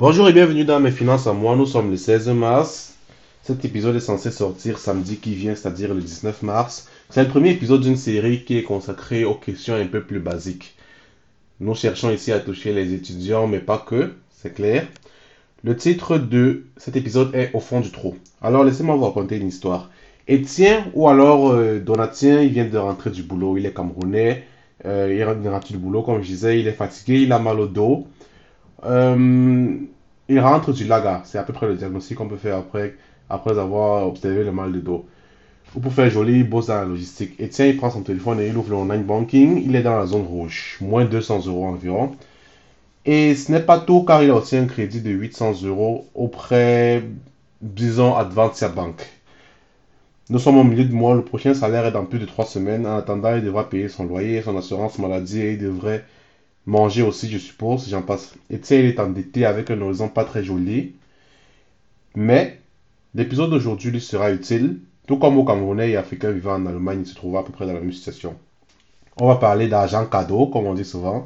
Bonjour et bienvenue dans Mes Finances à moi. Nous sommes le 16 mars. Cet épisode est censé sortir samedi qui vient, c'est-à-dire le 19 mars. C'est le premier épisode d'une série qui est consacrée aux questions un peu plus basiques. Nous cherchons ici à toucher les étudiants, mais pas que, c'est clair. Le titre de cet épisode est Au fond du trou. Alors laissez-moi vous raconter une histoire. Étienne, ou alors euh, Donatien, il vient de rentrer du boulot, il est camerounais, euh, il rentre du boulot, comme je disais, il est fatigué, il a mal au dos. Euh, il rentre du laga, c'est à peu près le diagnostic qu'on peut faire après, après avoir observé le mal de dos. Ou pour faire joli, il bosse dans la logistique. Étienne, il prend son téléphone et il ouvre le online banking, il est dans la zone rouge, moins 200 euros environ. Et ce n'est pas tout car il a aussi un crédit de 800 euros auprès, disons, Advancia Bank. Nous sommes au milieu de mois, le prochain salaire est dans plus de 3 semaines. En attendant, il devra payer son loyer, son assurance maladie et il devrait manger aussi, je suppose, j'en passe. Et il est endetté avec un horizon pas très joli. Mais l'épisode d'aujourd'hui lui sera utile. Tout comme au Camerounais et Africains vivant en Allemagne, il se trouve à peu près dans la même situation. On va parler d'argent cadeau, comme on dit souvent.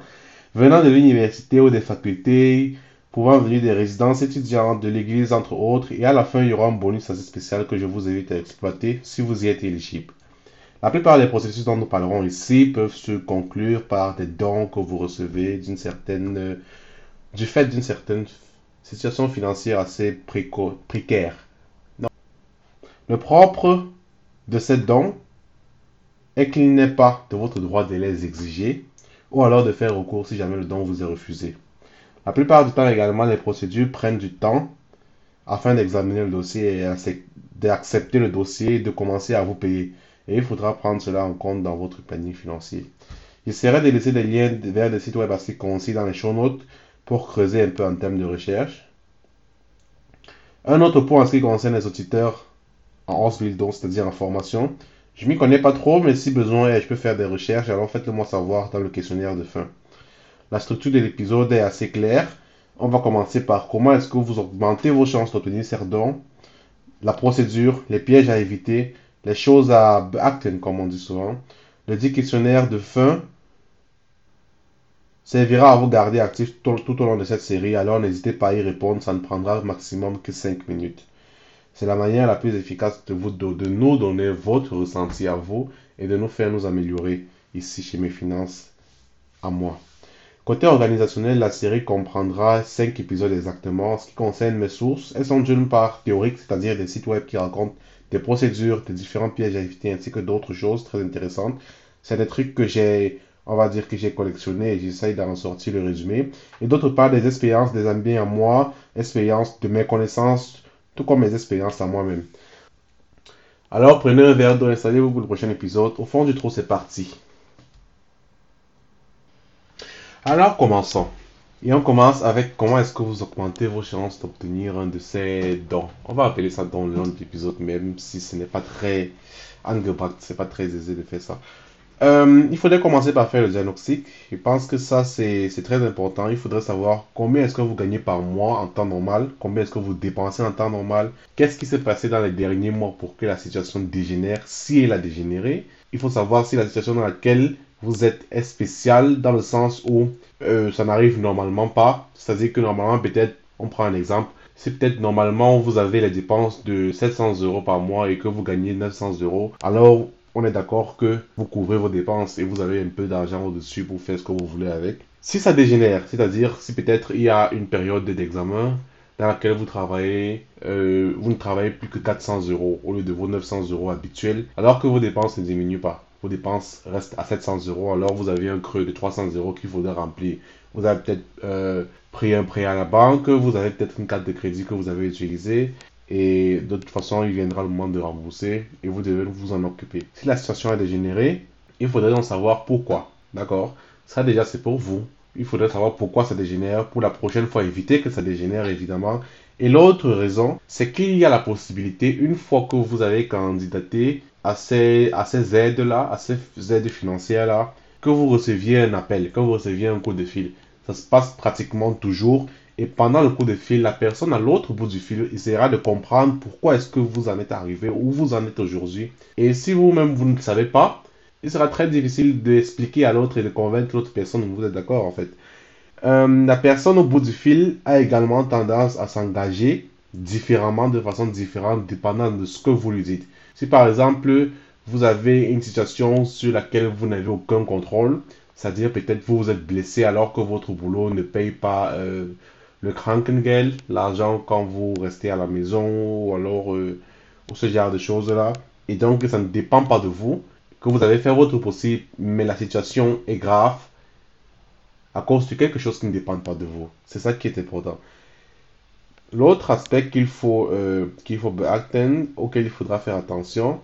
Venant de l'université ou des facultés, pouvant venir des résidences étudiantes, de l'église, entre autres, et à la fin, il y aura un bonus assez spécial que je vous invite à exploiter si vous y êtes éligible. La plupart des processus dont nous parlerons ici peuvent se conclure par des dons que vous recevez certaine, du fait d'une certaine situation financière assez précaire. Le propre de ces dons est qu'il n'est pas de votre droit de les exiger ou alors de faire recours si jamais le don vous est refusé. La plupart du temps également, les procédures prennent du temps afin d'examiner le dossier et d'accepter le dossier et de commencer à vous payer. Et il faudra prendre cela en compte dans votre planning financier. Il serait de laisser des liens vers des sites web assez concis dans les show notes pour creuser un peu en termes de recherche. Un autre point en ce qui concerne les auditeurs en Osville, donc c'est-à-dire en formation. Je m'y connais pas trop, mais si besoin, je peux faire des recherches, alors faites-le moi savoir dans le questionnaire de fin. La structure de l'épisode est assez claire. On va commencer par comment est-ce que vous augmentez vos chances d'obtenir ces dons, la procédure, les pièges à éviter, les choses à acten, comme on dit souvent. Le dit questionnaire de fin servira à vous garder actif tout, au long de cette série, alors n'hésitez pas à y répondre, ça ne prendra maximum que 5 minutes. C'est la manière la plus efficace de, nous donner votre ressenti à vous et de nous faire nous améliorer ici chez mes finances à moi. Côté organisationnel, la série comprendra 5 épisodes exactement. En ce qui concerne mes sources, elles sont d'une part théoriques, c'est-à-dire des sites web qui racontent des procédures, des différents pièges à éviter, ainsi que d'autres choses très intéressantes. C'est des trucs que j'ai, on va dire que j'ai collectionné et j'essaye d'en sortir le résumé. Et d'autre part, des expériences des amis à moi, expériences de mes connaissances, tout comme mes expériences à moi-même. Alors prenez un verre d'eau, installez-vous pour le prochain épisode. Au fond du trou, c'est parti. Alors commençons. Et on commence avec comment est-ce que vous augmentez vos chances d'obtenir un de ces dons. On va appeler ça don le long de l'épisode, même si ce n'est pas très angebracht, c'est pas très aisé de faire ça. Euh, il faudrait commencer par faire le diagnostic. Je pense que ça, c'est très important. Il faudrait savoir combien est-ce que vous gagnez par mois en temps normal, combien est-ce que vous dépensez en temps normal, qu'est-ce qui s'est passé dans les derniers mois pour que la situation dégénère, si elle a dégénéré. Il faut savoir si la situation dans laquelle vous êtes spécial dans le sens où euh, ça n'arrive normalement pas. C'est-à-dire que normalement, peut-être, on prend un exemple, si peut-être normalement vous avez les dépenses de 700 euros par mois et que vous gagnez 900 euros, alors on est d'accord que vous couvrez vos dépenses et vous avez un peu d'argent au-dessus pour faire ce que vous voulez avec. Si ça dégénère, c'est-à-dire si peut-être il y a une période d'examen dans laquelle vous travaillez, euh, vous ne travaillez plus que 400 euros au lieu de vos 900 euros habituels, alors que vos dépenses ne diminuent pas vos dépenses restent à 700 euros, alors vous avez un creux de 300 euros qu'il faudra remplir. Vous avez peut-être euh, pris un prêt à la banque, vous avez peut-être une carte de crédit que vous avez utilisée, et de toute façon, il viendra le moment de rembourser, et vous devez vous en occuper. Si la situation a dégénéré, il faudrait donc savoir pourquoi. D'accord? Ça déjà, c'est pour vous. Il faudrait savoir pourquoi ça dégénère, pour la prochaine fois éviter que ça dégénère, évidemment. Et l'autre raison, c'est qu'il y a la possibilité, une fois que vous avez candidaté à ces, aides-là, à ces aides financières-là, que vous receviez un appel, que vous receviez un coup de fil. Ça se passe pratiquement toujours. Et pendant le coup de fil, la personne à l'autre bout du fil essaiera de comprendre pourquoi est-ce que vous en êtes arrivé, où vous en êtes aujourd'hui. Et si vous-même, vous ne savez pas, il sera très difficile d'expliquer à l'autre et de convaincre l'autre personne que vous êtes d'accord, en fait. Euh, la personne au bout du fil a également tendance à s'engager différemment, de façon différente, dépendant de ce que vous lui dites. Si par exemple, vous avez une situation sur laquelle vous n'avez aucun contrôle, c'est-à-dire peut-être vous vous êtes blessé alors que votre boulot ne paye pas euh, le Krankengeld, l'argent quand vous restez à la maison ou alors euh, ce genre de choses-là. Et donc ça ne dépend pas de vous, que vous avez fait votre possible, mais la situation est grave à cause de quelque chose qui ne dépend pas de vous. C'est ça qui est important. L'autre aspect qu'il faut, euh, qu'il faut auquel il faudra faire attention,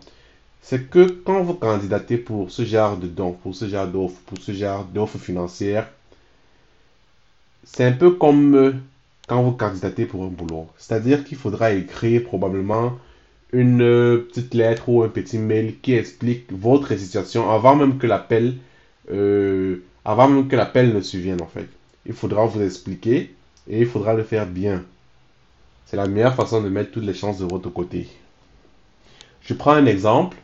c'est que quand vous candidatez pour ce genre de dons, pour ce genre d'offres, pour ce genre d'offres financières, c'est un peu comme euh, quand vous candidatez pour un boulot. C'est-à-dire qu'il faudra écrire probablement une euh, petite lettre ou un petit mail qui explique votre situation avant même que l'appel avant même que l'appel ne survienne en fait. Il faudra vous expliquer et il faudra le faire bien. C'est la meilleure façon de mettre toutes les chances de votre côté. Je prends un exemple.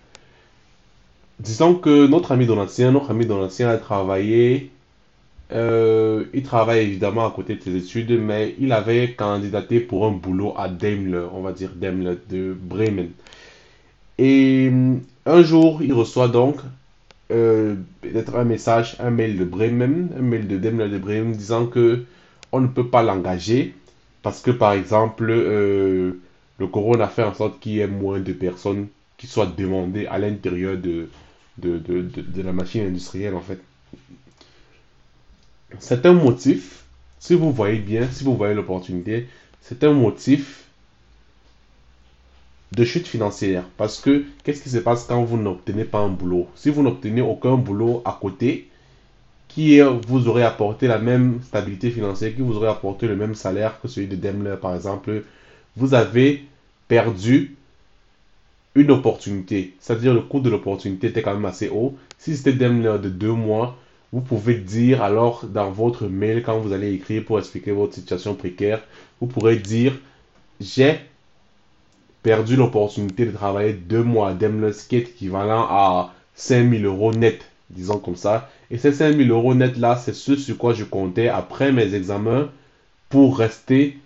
Disons que notre ami Donatien, notre ami Donatien a travaillé, euh, il travaille évidemment à côté de ses études, mais il avait candidaté pour un boulot à Daimler, on va dire Daimler de Bremen. Et un jour, il reçoit donc euh, peut-être un message, un mail de Bremen, un mail de Daimler de Bremen disant que on ne peut pas l'engager parce que par exemple le corona a fait en sorte qu'il y ait moins de personnes qui soient demandées à l'intérieur de, de, la machine industrielle en fait. C'est un motif, si vous voyez bien, si vous voyez l'opportunité, c'est un motif de chute financière. Parce que qu'est-ce qui se passe quand vous n'obtenez pas un boulot? Si vous n'obtenez aucun boulot à côté, qui vous aurait apporté la même stabilité financière, qui vous aurait apporté le même salaire que celui de Daimler par exemple, vous avez perdu une opportunité. C'est-à-dire le coût de l'opportunité était quand même assez haut. Si c'était Daimler de deux mois, vous pouvez dire alors dans votre mail quand vous allez écrire pour expliquer votre situation précaire, vous pourrez dire j'ai perdu l'opportunité de travailler deux mois à Daimler, ce qui est équivalent à 5000 euros net, disons comme ça. Et ces 5000 euros net là, c'est ce sur quoi je comptais après mes examens pour rester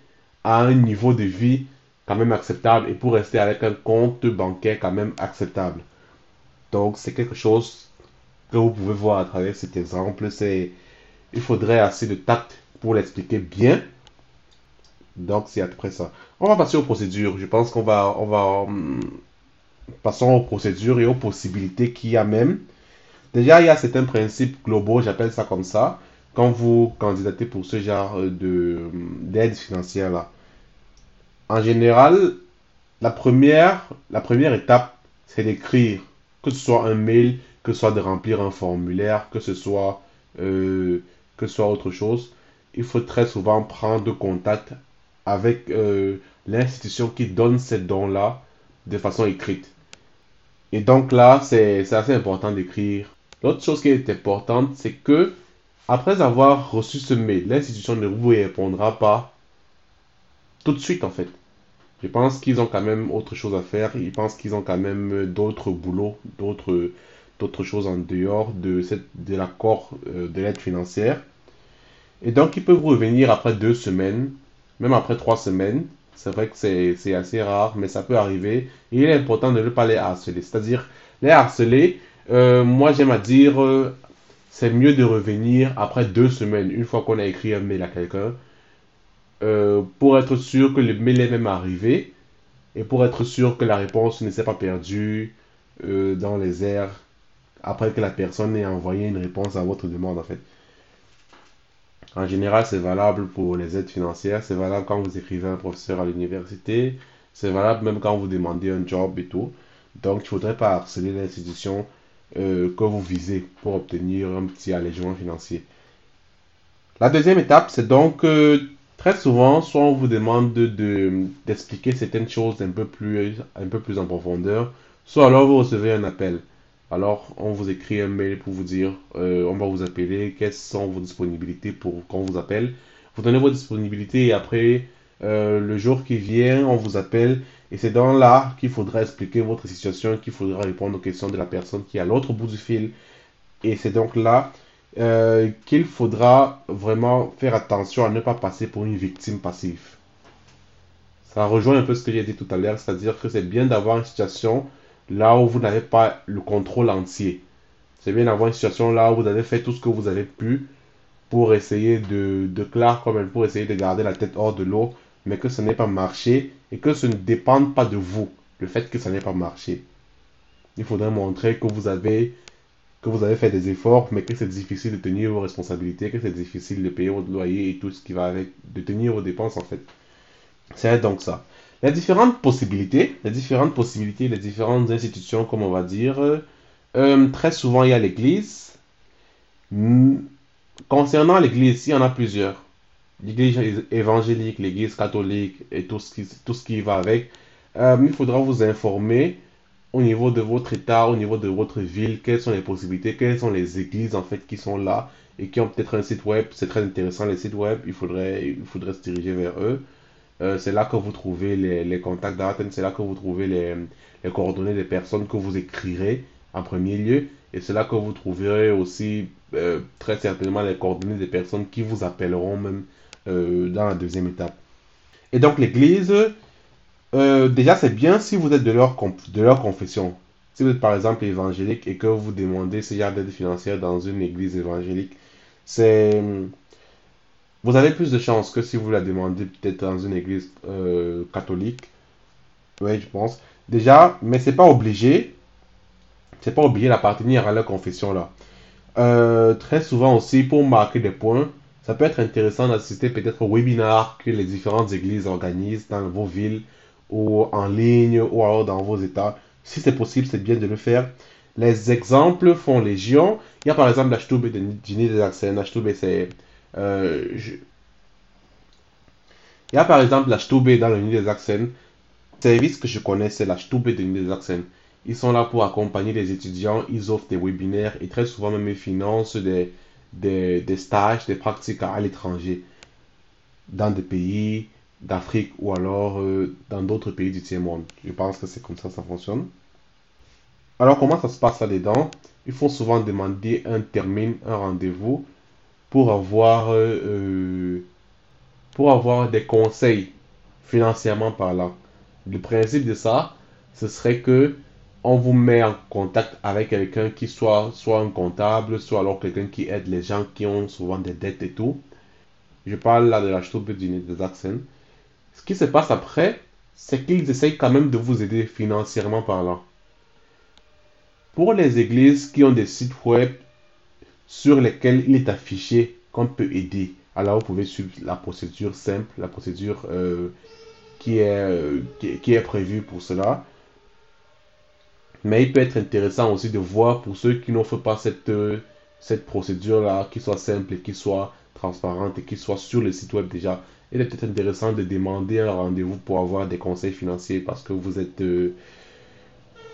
à un niveau de vie quand même acceptable et pour rester avec un compte bancaire quand même acceptable. Donc c'est quelque chose que vous pouvez voir à travers cet exemple. C'est il faudrait assez de tact pour l'expliquer bien. Donc c'est à peu près ça. On va passer aux procédures. Je pense qu'on va on va hum, passons aux procédures et aux possibilités qu'il y a même. Déjà, il y a certains principes globaux, j'appelle ça comme ça, quand vous candidatez pour ce genre de d'aide financière là en général, la première, étape, c'est d'écrire, que ce soit un mail, que ce soit de remplir un formulaire, que ce soit, euh, autre chose. Il faut très souvent prendre contact avec euh, l'institution qui donne ces dons-là de façon écrite. Et donc là, c'est assez important d'écrire. L'autre chose qui est importante, c'est que après avoir reçu ce mail, l'institution ne vous répondra pas tout de suite en fait. Je pense qu'ils ont quand même autre chose à faire. Ils pensent qu'ils ont quand même d'autres boulots, d'autres d'autres choses en dehors de, cette, de l'accord euh, de l'aide financière. Et donc, ils peuvent revenir après deux semaines, même après trois semaines. C'est vrai que c'est assez rare, mais ça peut arriver. Il est important de ne pas les harceler. C'est-à-dire, les harceler, euh, moi j'aime à dire, euh, c'est mieux de revenir après deux semaines, une fois qu'on a écrit un mail à quelqu'un, euh, pour être sûr que le mail est même arrivé et pour être sûr que la réponse ne s'est pas perdue dans les airs après que la personne ait envoyé une réponse à votre demande en fait. En général, c'est valable pour les aides financières, c'est valable quand vous écrivez un professeur à l'université, c'est valable même quand vous demandez un job et tout. Donc, il ne faudrait pas harceler l'institution euh, que vous visez pour obtenir un petit allègement financier. La deuxième étape, c'est donc Très souvent, soit on vous demande d'expliquer certaines choses un peu, plus, un peu plus en profondeur, soit alors vous recevez un appel. Alors, on vous écrit un mail pour vous dire, euh, on va vous appeler, quelles sont vos disponibilités pour qu'on vous appelle. Vous donnez vos disponibilités et après, euh, le jour qui vient, on vous appelle. Et c'est dans là qu'il faudra expliquer votre situation, qu'il faudra répondre aux questions de la personne qui est à l'autre bout du fil. Et c'est donc là euh, qu'il faudra vraiment faire attention à ne pas passer pour une victime passive. Ça rejoint un peu ce que j'ai dit tout à l'heure, c'est-à-dire que c'est bien d'avoir une situation là où vous n'avez pas le contrôle entier. C'est bien d'avoir une situation là où vous avez fait tout ce que vous avez pu pour essayer de, de clair comme pour essayer de garder la tête hors de l'eau, mais que ce n'est pas marché et que ce ne dépend pas de vous, le fait que ça n'ait pas marché. Il faudrait montrer que vous avez que vous avez fait des efforts, mais que c'est difficile de tenir vos responsabilités, que c'est difficile de payer votre loyer et tout ce qui va avec, de tenir vos dépenses en fait. C'est donc ça. Les différentes possibilités, les différentes possibilités, les différentes institutions, comme on va dire, euh, très souvent il y a l'église. Concernant l'église, il y en a plusieurs. L'église évangélique, l'église catholique et tout ce qui, tout ce qui va avec. Euh, il faudra vous informer au niveau de votre état, au niveau de votre ville, quelles sont les possibilités, quelles sont les églises en fait qui sont là et qui ont peut-être un site web. C'est très intéressant les sites web, il faudrait, il faudrait se diriger vers eux. Euh, c'est là que vous trouvez les, les contacts d'Athènes, c'est là que vous trouvez les, les, coordonnées des personnes que vous écrirez en premier lieu. Et c'est là que vous trouverez aussi euh, très certainement les coordonnées des personnes qui vous appelleront même euh, dans la deuxième étape. Et donc l'église, euh, déjà, c'est bien si vous êtes de leur, de leur confession. Si vous êtes par exemple évangélique et que vous demandez ce genre d'aide financière dans une église évangélique, c'est vous avez plus de chances que si vous la demandez peut-être dans une église euh, catholique. Oui, je pense. Déjà, mais c'est pas obligé. C'est pas obligé d'appartenir à leur confession là. Très souvent aussi, pour marquer des points, ça peut être intéressant d'assister peut-être au webinaire que les différentes églises organisent dans vos villes ou en ligne ou alors dans vos états. Si c'est possible, c'est bien de le faire. Les exemples font légion. Il y a par exemple la de des c'est. Euh, Il y a par exemple la dans le Nid des Axen. Service que je connais, c'est la de Nid des Axen. Ils sont là pour accompagner les étudiants. Ils offrent des webinaires et très souvent même ils financent des, des, stages, des pratiques à l'étranger dans des pays d'Afrique ou alors euh, dans d'autres pays du tiers-monde. Je pense que c'est comme ça que ça fonctionne. Alors comment ça se passe là-dedans Il faut souvent demander un termin, un rendez-vous pour avoir, euh, euh, pour avoir des conseils financièrement parlant. Le principe de ça, ce serait que on vous met en contact avec quelqu'un qui soit soit un comptable, soit alors quelqu'un qui aide les gens qui ont souvent des dettes et tout. Je parle là de la Stube des accents. Ce qui se passe après, c'est qu'ils essayent quand même de vous aider financièrement parlant. Pour les églises qui ont des sites web sur lesquels il est affiché qu'on peut aider, alors vous pouvez suivre la procédure simple, la procédure euh, qui, est, euh, qui, est prévue pour cela. Mais il peut être intéressant aussi de voir pour ceux qui n'offrent pas cette, euh, cette procédure-là, qui soit simple et qui soit transparente et qui soit sur le site web déjà il est peut-être intéressant de demander un rendez-vous pour avoir des conseils financiers parce que vous êtes euh,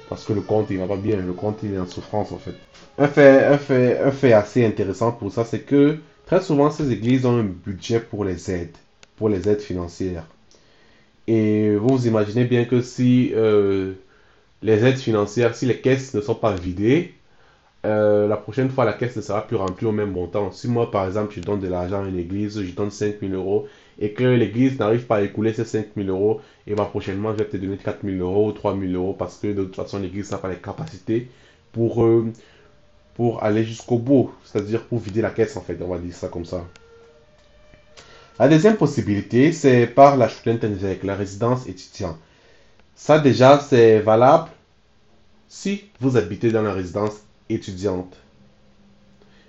parce que le compte il va pas bien, le compte il est en souffrance en fait. Un fait, un fait, un fait assez intéressant pour ça, c'est que très souvent ces églises ont un budget pour les aides, pour les aides financières. Et vous vous imaginez bien que si euh, les aides financières, si les caisses ne sont pas vidées, euh, la prochaine fois, la caisse ne sera plus remplie au même montant. Si moi, par exemple, je donne de l'argent à une église, je donne 5000 euros et que l'église n'arrive pas à écouler ces 5000 euros, et bah, prochainement, je vais te donner 4000 euros ou 3000 euros parce que de toute façon, l'église n'a pas les capacités pour, euh, pour aller jusqu'au bout, c'est-à-dire pour vider la caisse, en fait, on va dire ça comme ça. La deuxième possibilité, c'est par la avec la résidence étudiante. Ça, déjà, c'est valable si vous habitez dans la résidence étudiante.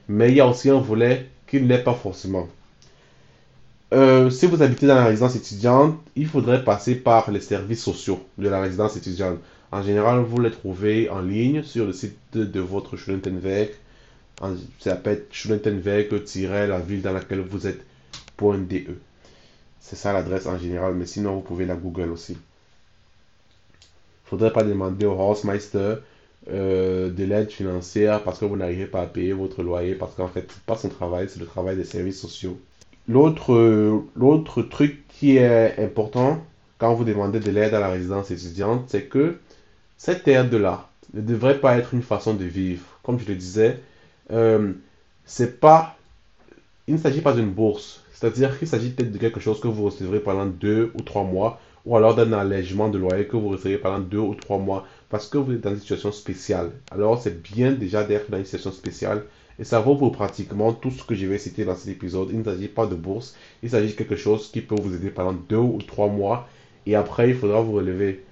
Mais il y a aussi un volet qui n'est pas forcément. Euh, si vous habitez dans la résidence étudiante, il faudrait passer par les services sociaux de la résidence étudiante. En général, vous les trouvez en ligne sur le site de, votre Studentenwerk. Ça s'appelle Studentenwerk-la ville dans laquelle vous êtes .de. C'est ça l'adresse en général, mais sinon vous pouvez la Google aussi. Faudrait pas demander au Hausmeister euh, de l'aide financière parce que vous n'arrivez pas à payer votre loyer, parce qu'en fait, c'est pas son travail, c'est le travail des services sociaux. L'autre, l'autre truc qui est important quand vous demandez de l'aide à la résidence étudiante, c'est que cette aide-là ne devrait pas être une façon de vivre. Comme je le disais, euh, pas, il ne s'agit pas d'une bourse. C'est-à-dire qu'il s'agit peut-être de quelque chose que vous recevrez pendant deux ou trois mois, ou alors d'un allègement de loyer que vous recevrez pendant deux ou trois mois, parce que vous êtes dans une situation spéciale. Alors c'est bien déjà d'être dans une situation spéciale, et ça vaut pour pratiquement tout ce que je vais citer dans cet épisode. Il ne s'agit pas de bourse, il s'agit de quelque chose qui peut vous aider pendant deux ou trois mois, et après il faudra vous relever.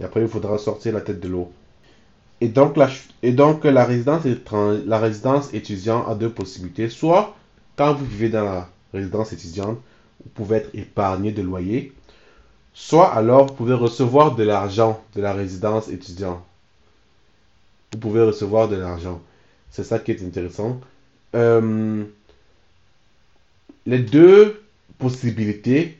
Et après il faudra sortir la tête de l'eau. Et donc, la, résidence, la résidence étudiante a deux possibilités. Soit quand vous vivez dans la résidence étudiante, vous pouvez être épargné de loyer. Soit alors vous pouvez recevoir de l'argent de la résidence étudiante. Vous pouvez recevoir de l'argent. C'est ça qui est intéressant. Euh, les deux possibilités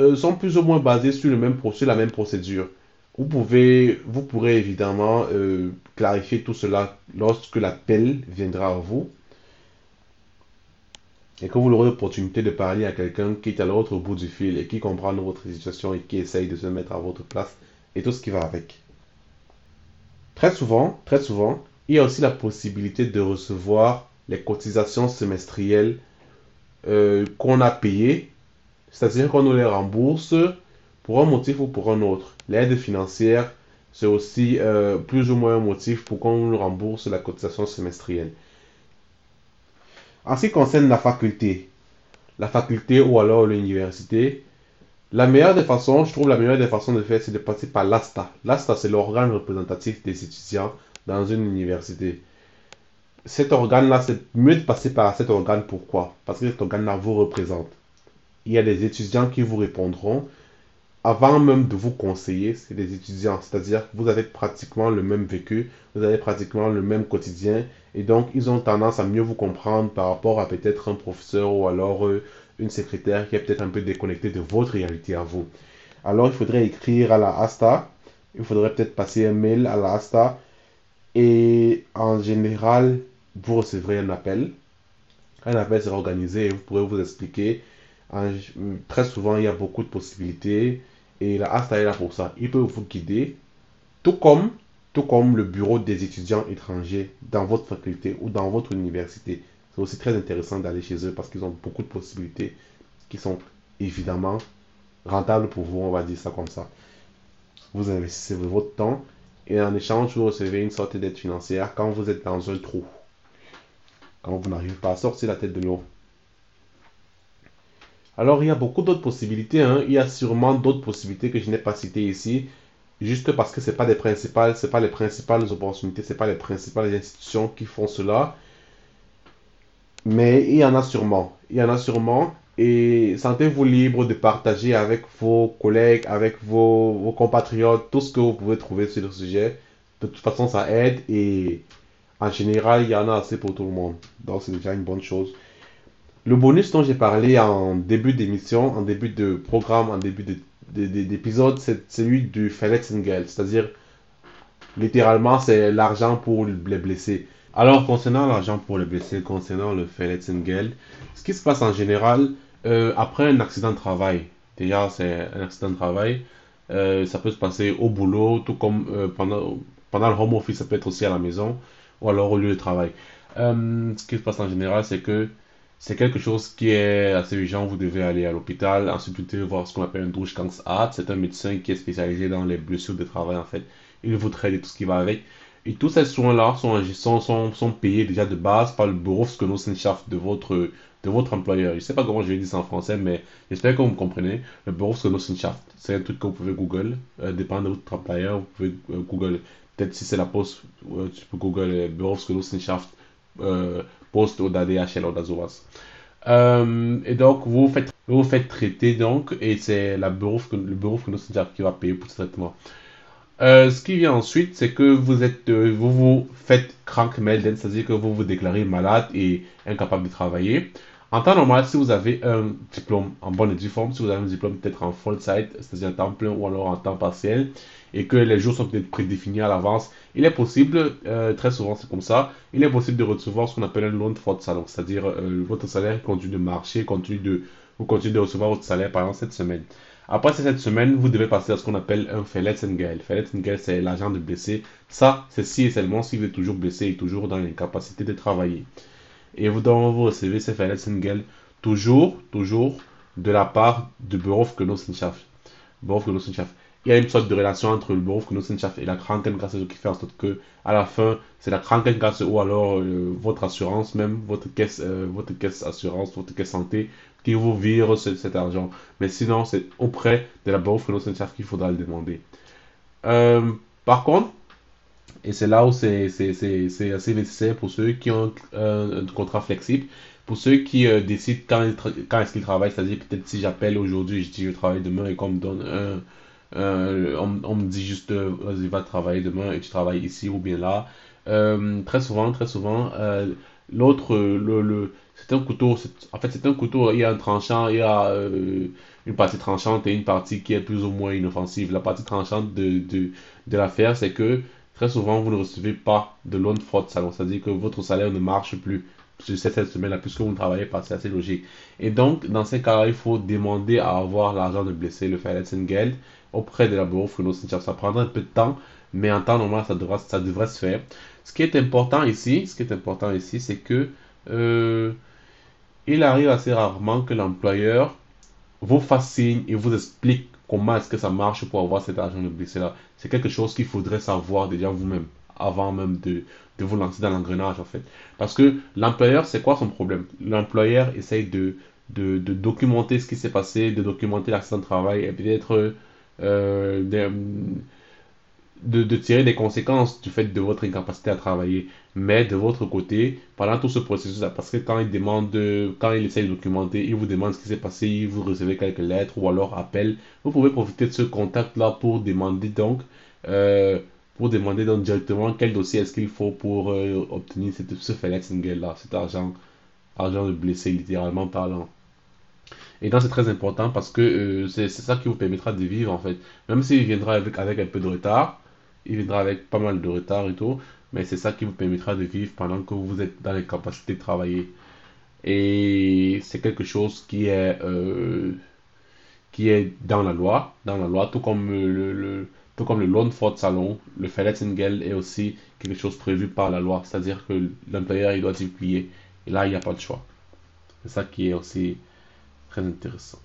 euh, sont plus ou moins basées sur, le même, la même procédure. Vous, pouvez, pourrez évidemment euh, clarifier tout cela lorsque l'appel viendra à vous et que vous aurez l'opportunité de parler à quelqu'un qui est à l'autre bout du fil et qui comprend votre situation et qui essaye de se mettre à votre place et tout ce qui va avec. Très souvent, très souvent, il y a aussi la possibilité de recevoir les cotisations semestrielles euh, qu'on a payées, c'est-à-dire qu'on nous les rembourse pour un motif ou pour un autre. L'aide financière, c'est aussi euh, plus ou moins un motif pour qu'on nous rembourse la cotisation semestrielle. En ce qui concerne la faculté, la faculté ou alors l'université, la meilleure des façons, je trouve la meilleure des façons de faire, c'est de passer par l'ASTA. L'ASTA, c'est l'organe représentatif des étudiants dans une université. Cet organe-là, c'est mieux de passer par cet organe. Pourquoi? Parce que cet organe-là vous représente. Il y a des étudiants qui vous répondront avant même de vous conseiller, c'est des étudiants. C'est-à-dire que vous avez pratiquement le même vécu, vous avez pratiquement le même quotidien. Et donc, ils ont tendance à mieux vous comprendre par rapport à peut-être un professeur ou alors euh, une secrétaire qui est peut-être un peu déconnectée de votre réalité à vous. Alors, il faudrait écrire à la ASTA. Il faudrait peut-être passer un mail à la ASTA. Et en général, vous recevrez un appel. Un appel sera organisé et vous pourrez vous expliquer. très souvent, il y a beaucoup de possibilités. Et la ASTA est là pour ça. Il peut vous guider, tout comme, tout comme le bureau des étudiants étrangers dans votre faculté ou dans votre université. C'est aussi très intéressant d'aller chez eux parce qu'ils ont beaucoup de possibilités qui sont évidemment rentables pour vous, on va dire ça comme ça. Vous investissez votre temps et en échange, vous recevez une sorte d'aide financière quand vous êtes dans un trou. Quand vous n'arrivez pas à sortir la tête de l'eau. Alors, il y a beaucoup d'autres possibilités. Hein. Il y a sûrement d'autres possibilités que je n'ai pas citées ici. Juste parce que ce pas des principales, c'est pas les principales opportunités, ce pas les principales institutions qui font cela. Mais il y en a sûrement. Il y en a sûrement. Et sentez-vous libre de partager avec vos collègues, avec vos, compatriotes, tout ce que vous pouvez trouver sur le sujet. De toute façon, ça aide et en général, il y en a assez pour tout le monde. Donc, c'est déjà une bonne chose. Le bonus dont j'ai parlé en début d'émission, en début de programme, en début d'épisode, c'est celui du Verletzengeld, c'est-à-dire littéralement c'est l'argent pour les blessés. Alors concernant l'argent pour les blessés, concernant le Verletzengeld, ce qui se passe en général euh, après un accident de travail, déjà c'est un accident de travail, euh, ça peut se passer au boulot, tout comme euh, pendant, pendant le home office, ça peut être aussi à la maison ou alors au lieu de travail. ce qui se passe en général, c'est que c'est quelque chose qui est assez urgent. Vous devez aller à l'hôpital. Ensuite, vous devez voir ce qu'on appelle un Durchgangsarzt. C'est un médecin qui est spécialisé dans les blessures de travail, en fait. Il vous traite et tout ce qui va avec. Et tous ces soins-là sont, payés déjà de base par le Berufsgenossenschaft de votre, de votre employeur. Je ne sais pas comment je vais dire ça en français, mais j'espère que vous me comprenez. Le Berufsgenossenschaft, c'est un truc que vous pouvez Google. Euh, dépendant de votre employeur, vous pouvez euh, Google. Peut-être si c'est la poste, tu peux Google euh, Berufsgenossenschaft poste au DHL ou euh, et donc, vous faites, vous faites traiter, donc, et c'est la bureau, le bureau qui va payer pour ce traitement. Euh, ce qui vient ensuite, c'est que vous êtes, euh, vous vous faites krankmelden, c'est-à-dire que vous vous déclarez malade et incapable de travailler. En temps normal, si vous avez un diplôme en bonne et due forme, si vous avez un diplôme peut-être en full site, c'est-à-dire en temps plein ou alors en temps partiel, et que les jours sont peut-être prédéfinis à l'avance, il est possible, euh, très souvent c'est comme ça, il est possible de recevoir ce qu'on appelle un loan for salon, c'est-à-dire euh, votre salaire continue de marcher, continue de vous continuez de recevoir votre salaire pendant cette semaine. Après cette semaine, vous devez passer à ce qu'on appelle un Verletzengeld. Verletzengeld, c'est l'argent de blessé. Ça, c'est si et seulement si vous êtes toujours blessé et toujours dans l'incapacité de travailler. Et donc, vous recevez ce Verletzengeld toujours, toujours de la part de Bureau. Bureau Genossenschaft il y a une sorte de relation entre le Berufsgenossenschaft et la Krankenkasse qui fait en sorte que à la fin c'est la Krankenkasse ou alors euh, votre assurance même votre caisse euh, votre caisse assurance votre caisse santé qui vous vire cet argent. Mais sinon c'est auprès de la Berufsgenossenschaft qu'il faudra le demander. Euh, par contre et c'est là où c'est assez nécessaire pour ceux qui ont un, contrat flexible pour ceux qui décident quand, quand est-ce qu'ils travaillent c'est-à-dire peut-être si j'appelle aujourd'hui je dis je travaille demain et qu'on me donne un euh, on, me dit juste, euh, vas-y, va travailler demain et tu travailles ici ou bien là. Euh, très souvent, très souvent, l'autre, le c'est un couteau, en fait, c'est un couteau, il y a un tranchant, il y a une partie tranchante et une partie qui est plus ou moins inoffensive. La partie tranchante de, de, de l'affaire, c'est que très souvent, vous ne recevez pas de loan fraud salon, c'est-à-dire que votre salaire ne marche plus cette semaine-là, puisque vous ne travaillez pas, c'est assez logique. Et donc, dans ces cas-là, il faut demander à avoir l'argent de blessé, le Geld auprès de la Bureau Ça prendra un peu de temps, mais en temps normal, ça devrait, ça devrait se faire. Ce qui est important ici, ce qui est important ici, c'est que euh, il arrive assez rarement que l'employeur vous fasse signe et vous explique comment est-ce que ça marche pour avoir cet argent de blessé là. C'est quelque chose qu'il faudrait savoir déjà vous-même avant même de, vous lancer dans l'engrenage en fait. Parce que l'employeur, c'est quoi son problème? L'employeur essaye de, documenter ce qui s'est passé, de documenter l'accident de travail et peut-être euh, de, de, tirer des conséquences du fait de votre incapacité à travailler. Mais de votre côté, pendant tout ce processus, parce que quand il demande, quand il essaie de documenter, il vous demande ce qui s'est passé, vous recevez quelques lettres ou alors appel, vous pouvez profiter de ce contact-là pour demander donc, euh, pour demander donc directement quel dossier est-ce qu'il faut pour euh, obtenir cette, ce là cet argent, argent de blessé littéralement parlant. Et donc c'est très important parce que euh, c'est ça qui vous permettra de vivre en fait. Même s'il viendra avec, avec un peu de retard, il viendra avec pas mal de retard et tout, mais c'est ça qui vous permettra de vivre pendant que vous êtes dans les capacités de travailler. Et c'est quelque chose qui est, euh, qui est dans la loi, dans la loi, tout comme le, le tout comme le loan for salon, le est aussi quelque chose prévu par la loi, c'est-à-dire que l'employeur il doit y payer. Et là, il n'y a pas de choix. C'est ça qui est aussi intéressant.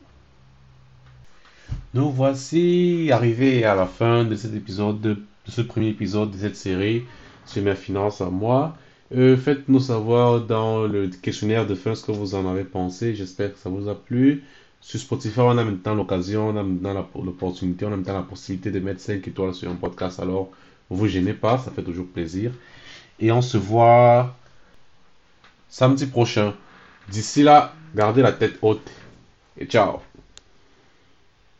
Nous voici arrivés à la fin de cet épisode, de, ce premier épisode de cette série sur mes finances à moi. Euh, faites-nous savoir dans le questionnaire de fin ce que vous en avez pensé. J'espère que ça vous a plu. Sur Spotify, on a maintenant l'occasion, on a maintenant l'opportunité, on a maintenant la possibilité de mettre 5 étoiles sur un podcast. Alors, vous gênez pas, ça fait toujours plaisir. Et on se voit samedi prochain. D'ici là, gardez la tête haute. E tchau.